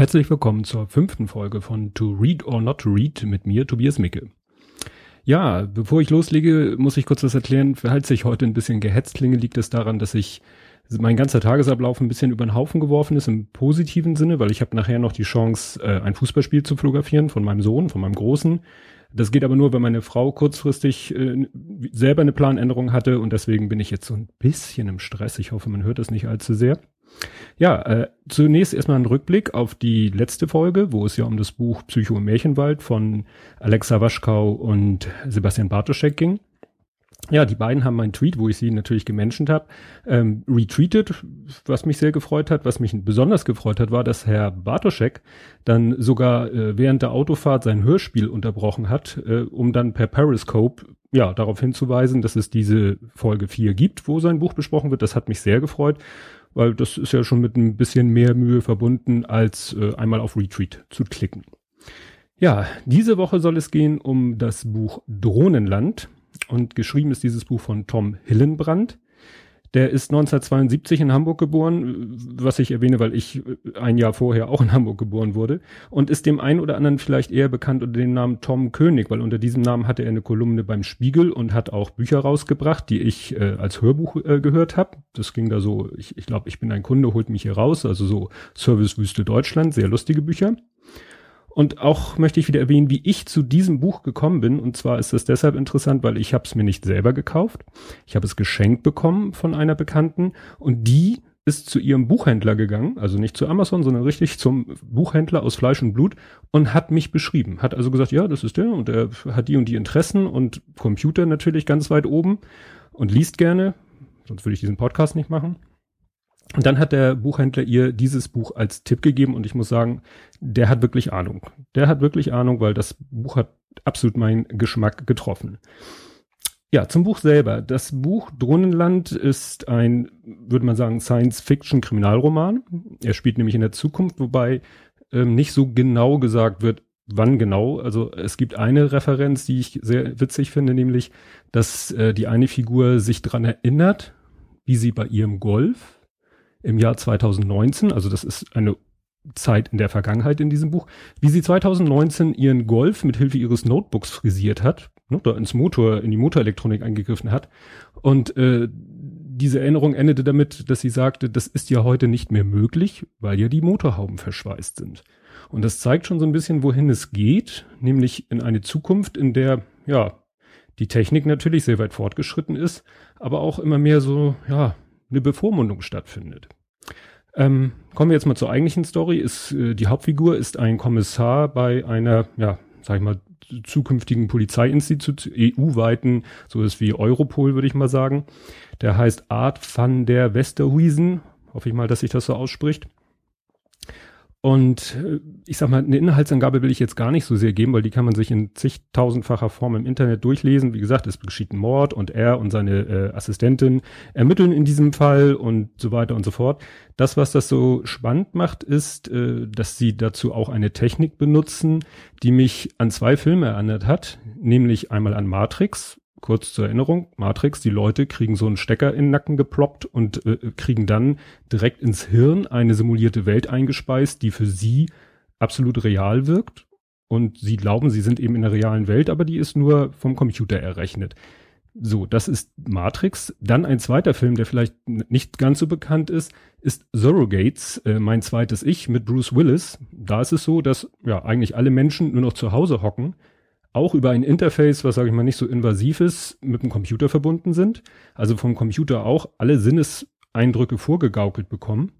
Herzlich willkommen zur fünften Folge von To Read or Not Read mit mir, Tobias Micke. Ja, bevor ich loslege, muss ich kurz was erklären. Falls ich heute ein bisschen gehetzt klinge, liegt es daran, dass ich mein ganzer Tagesablauf ein bisschen über den Haufen geworfen ist im positiven Sinne, weil ich habe nachher noch die Chance, äh, ein Fußballspiel zu fotografieren von meinem Sohn, von meinem Großen. Das geht aber nur, wenn meine Frau kurzfristig äh, selber eine Planänderung hatte und deswegen bin ich jetzt so ein bisschen im Stress. Ich hoffe, man hört das nicht allzu sehr. Ja, äh, zunächst erstmal ein Rückblick auf die letzte Folge, wo es ja um das Buch Psycho im Märchenwald von Alexa Waschkau und Sebastian Bartoschek ging. Ja, die beiden haben meinen Tweet, wo ich sie natürlich gemenschent habe, ähm, retweetet, was mich sehr gefreut hat. Was mich besonders gefreut hat, war, dass Herr Bartoschek dann sogar äh, während der Autofahrt sein Hörspiel unterbrochen hat, äh, um dann per Periscope ja darauf hinzuweisen, dass es diese Folge 4 gibt, wo sein Buch besprochen wird. Das hat mich sehr gefreut weil das ist ja schon mit ein bisschen mehr Mühe verbunden, als äh, einmal auf Retreat zu klicken. Ja, diese Woche soll es gehen um das Buch Drohnenland und geschrieben ist dieses Buch von Tom Hillenbrand. Der ist 1972 in Hamburg geboren, was ich erwähne, weil ich äh, ein Jahr vorher auch in Hamburg geboren wurde und ist dem einen oder anderen vielleicht eher bekannt unter dem Namen Tom König, weil unter diesem Namen hatte er eine Kolumne beim Spiegel und hat auch Bücher rausgebracht, die ich äh, als Hörbuch äh, gehört habe. Das ging da so, ich, ich glaube, ich bin ein Kunde, holt mich hier raus, also so Servicewüste Deutschland, sehr lustige Bücher. Und auch möchte ich wieder erwähnen, wie ich zu diesem Buch gekommen bin. Und zwar ist es deshalb interessant, weil ich habe es mir nicht selber gekauft. Ich habe es geschenkt bekommen von einer Bekannten und die ist zu ihrem Buchhändler gegangen, also nicht zu Amazon, sondern richtig zum Buchhändler aus Fleisch und Blut und hat mich beschrieben. Hat also gesagt, ja, das ist der und er hat die und die Interessen und Computer natürlich ganz weit oben und liest gerne, sonst würde ich diesen Podcast nicht machen. Und dann hat der Buchhändler ihr dieses Buch als Tipp gegeben und ich muss sagen, der hat wirklich Ahnung. Der hat wirklich Ahnung, weil das Buch hat absolut meinen Geschmack getroffen. Ja, zum Buch selber. Das Buch Drohnenland ist ein, würde man sagen, Science-Fiction-Kriminalroman. Er spielt nämlich in der Zukunft, wobei ähm, nicht so genau gesagt wird, wann genau. Also es gibt eine Referenz, die ich sehr witzig finde, nämlich, dass äh, die eine Figur sich dran erinnert, wie sie bei ihrem Golf im Jahr 2019, also das ist eine Zeit in der Vergangenheit in diesem Buch, wie sie 2019 ihren Golf mit Hilfe ihres Notebooks frisiert hat, ne, da ins Motor, in die Motorelektronik eingegriffen hat. Und äh, diese Erinnerung endete damit, dass sie sagte, das ist ja heute nicht mehr möglich, weil ja die Motorhauben verschweißt sind. Und das zeigt schon so ein bisschen, wohin es geht, nämlich in eine Zukunft, in der, ja, die Technik natürlich sehr weit fortgeschritten ist, aber auch immer mehr so, ja, eine Bevormundung stattfindet. Ähm, kommen wir jetzt mal zur eigentlichen Story. Ist, äh, die Hauptfigur ist ein Kommissar bei einer, ja, sag ich mal, zukünftigen Polizeiinstitut, EU-weiten, so ist wie Europol, würde ich mal sagen. Der heißt Art van der Westerhuisen. Hoffe ich mal, dass sich das so ausspricht. Und äh, ich sag mal, eine Inhaltsangabe will ich jetzt gar nicht so sehr geben, weil die kann man sich in zigtausendfacher Form im Internet durchlesen. Wie gesagt, es geschieht ein Mord und er und seine äh, Assistentin ermitteln in diesem Fall und so weiter und so fort. Das, was das so spannend macht, ist, äh, dass sie dazu auch eine Technik benutzen, die mich an zwei Filme erinnert hat, nämlich einmal an Matrix kurz zur Erinnerung, Matrix, die Leute kriegen so einen Stecker in den Nacken geploppt und äh, kriegen dann direkt ins Hirn eine simulierte Welt eingespeist, die für sie absolut real wirkt. Und sie glauben, sie sind eben in der realen Welt, aber die ist nur vom Computer errechnet. So, das ist Matrix. Dann ein zweiter Film, der vielleicht nicht ganz so bekannt ist, ist Surrogates, äh, mein zweites Ich mit Bruce Willis. Da ist es so, dass ja eigentlich alle Menschen nur noch zu Hause hocken, auch über ein Interface, was sage ich mal nicht so invasiv ist, mit dem Computer verbunden sind. Also vom Computer auch alle Sinneseindrücke vorgegaukelt bekommen.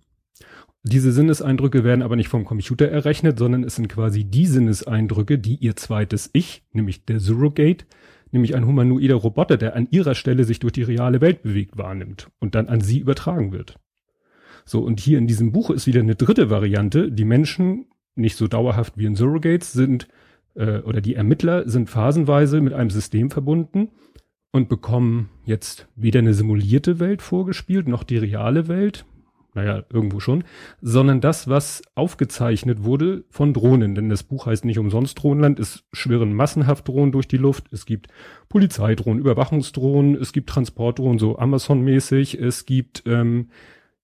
Diese Sinneseindrücke werden aber nicht vom Computer errechnet, sondern es sind quasi die Sinneseindrücke, die ihr zweites Ich, nämlich der Surrogate, nämlich ein humanoider Roboter, der an ihrer Stelle sich durch die reale Welt bewegt, wahrnimmt und dann an sie übertragen wird. So, und hier in diesem Buch ist wieder eine dritte Variante. Die Menschen, nicht so dauerhaft wie in Surrogates, sind äh, oder die Ermittler sind phasenweise mit einem System verbunden und bekommen jetzt weder eine simulierte Welt vorgespielt, noch die reale Welt, naja, irgendwo schon, sondern das, was aufgezeichnet wurde von Drohnen. Denn das Buch heißt nicht umsonst Drohnenland, es schwirren massenhaft Drohnen durch die Luft, es gibt Polizeidrohnen, Überwachungsdrohnen, es gibt Transportdrohnen, so Amazon-mäßig, es gibt ähm,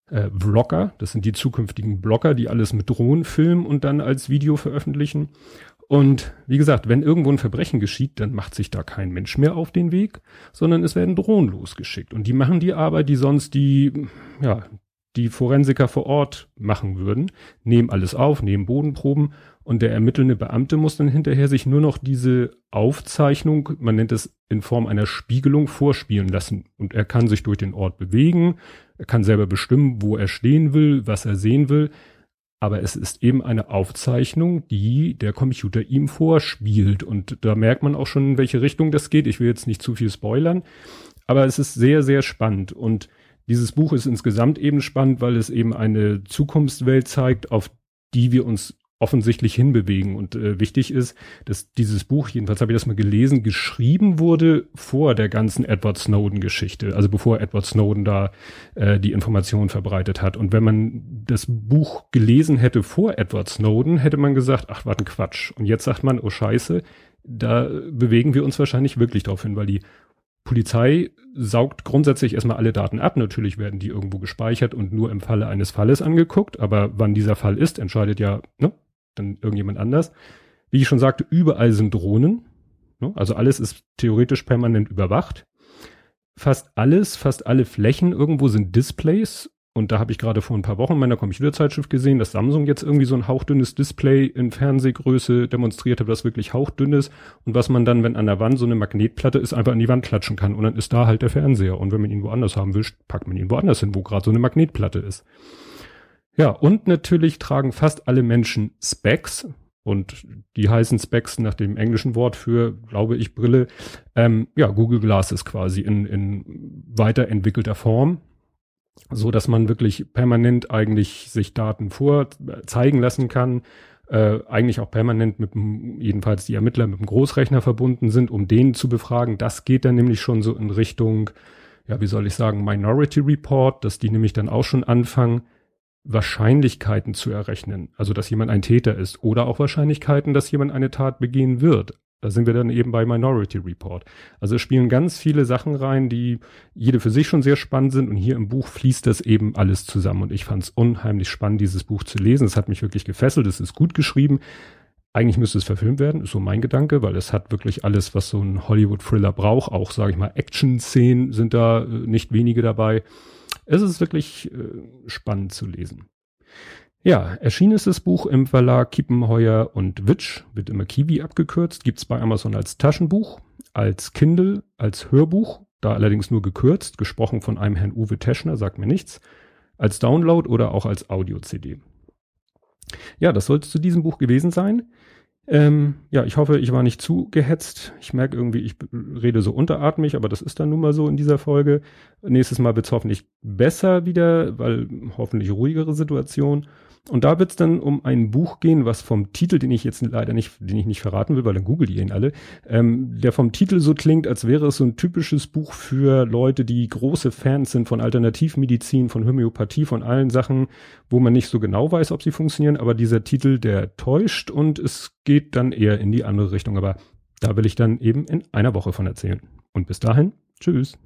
äh, Vlogger, das sind die zukünftigen Blogger, die alles mit Drohnen filmen und dann als Video veröffentlichen. Und wie gesagt, wenn irgendwo ein Verbrechen geschieht, dann macht sich da kein Mensch mehr auf den Weg, sondern es werden Drohnen losgeschickt. Und die machen die Arbeit, die sonst die, ja, die Forensiker vor Ort machen würden, nehmen alles auf, nehmen Bodenproben und der ermittelnde Beamte muss dann hinterher sich nur noch diese Aufzeichnung, man nennt es in Form einer Spiegelung, vorspielen lassen. Und er kann sich durch den Ort bewegen, er kann selber bestimmen, wo er stehen will, was er sehen will. Aber es ist eben eine Aufzeichnung, die der Computer ihm vorspielt. Und da merkt man auch schon, in welche Richtung das geht. Ich will jetzt nicht zu viel spoilern, aber es ist sehr, sehr spannend. Und dieses Buch ist insgesamt eben spannend, weil es eben eine Zukunftswelt zeigt, auf die wir uns offensichtlich hinbewegen. Und äh, wichtig ist, dass dieses Buch, jedenfalls habe ich das mal gelesen, geschrieben wurde vor der ganzen Edward Snowden-Geschichte, also bevor Edward Snowden da äh, die Informationen verbreitet hat. Und wenn man das Buch gelesen hätte vor Edward Snowden, hätte man gesagt, ach, war ein Quatsch. Und jetzt sagt man, oh scheiße, da bewegen wir uns wahrscheinlich wirklich drauf hin, weil die Polizei saugt grundsätzlich erstmal alle Daten ab. Natürlich werden die irgendwo gespeichert und nur im Falle eines Falles angeguckt. Aber wann dieser Fall ist, entscheidet ja ne, dann irgendjemand anders. Wie ich schon sagte, überall sind Drohnen. Ne? Also alles ist theoretisch permanent überwacht. Fast alles, fast alle Flächen irgendwo sind Displays und da habe ich gerade vor ein paar Wochen in meiner Computerzeitschrift gesehen, dass Samsung jetzt irgendwie so ein hauchdünnes Display in Fernsehgröße demonstriert hat, was wirklich hauchdünn ist und was man dann, wenn an der Wand so eine Magnetplatte ist, einfach an die Wand klatschen kann und dann ist da halt der Fernseher. Und wenn man ihn woanders haben will, packt man ihn woanders hin, wo gerade so eine Magnetplatte ist. Ja, und natürlich tragen fast alle Menschen Specs, und die heißen Specs nach dem englischen Wort für, glaube ich, Brille. Ähm, ja, Google Glasses quasi in, in weiterentwickelter Form so dass man wirklich permanent eigentlich sich Daten vorzeigen lassen kann, äh, eigentlich auch permanent mit jedenfalls die Ermittler mit dem Großrechner verbunden sind, um den zu befragen. Das geht dann nämlich schon so in Richtung, ja, wie soll ich sagen, Minority Report, dass die nämlich dann auch schon anfangen, Wahrscheinlichkeiten zu errechnen. Also, dass jemand ein Täter ist oder auch Wahrscheinlichkeiten, dass jemand eine Tat begehen wird. Da sind wir dann eben bei Minority Report. Also es spielen ganz viele Sachen rein, die jede für sich schon sehr spannend sind und hier im Buch fließt das eben alles zusammen und ich fand es unheimlich spannend, dieses Buch zu lesen. Es hat mich wirklich gefesselt, es ist gut geschrieben. Eigentlich müsste es verfilmt werden, ist so mein Gedanke, weil es hat wirklich alles, was so ein Hollywood-Thriller braucht. Auch, sage ich mal, Action-Szenen sind da äh, nicht wenige dabei. Es ist wirklich äh, spannend zu lesen. Ja, erschienen ist das Buch im Verlag Kiepenheuer und Witsch, wird immer Kiwi abgekürzt, gibt's bei Amazon als Taschenbuch, als Kindle, als Hörbuch, da allerdings nur gekürzt, gesprochen von einem Herrn Uwe Teschner, sagt mir nichts, als Download oder auch als Audio-CD. Ja, das sollte zu diesem Buch gewesen sein. Ähm, ja, ich hoffe, ich war nicht zu gehetzt. Ich merke irgendwie, ich rede so unteratmig, aber das ist dann nun mal so in dieser Folge. Nächstes Mal wird's hoffentlich besser wieder, weil hoffentlich ruhigere Situation. Und da wird es dann um ein Buch gehen, was vom Titel, den ich jetzt leider nicht, den ich nicht verraten will, weil dann googelt ihr ihn alle, ähm, der vom Titel so klingt, als wäre es so ein typisches Buch für Leute, die große Fans sind von Alternativmedizin, von Homöopathie, von allen Sachen, wo man nicht so genau weiß, ob sie funktionieren, aber dieser Titel, der täuscht und es geht dann eher in die andere Richtung. Aber da will ich dann eben in einer Woche von erzählen. Und bis dahin, tschüss.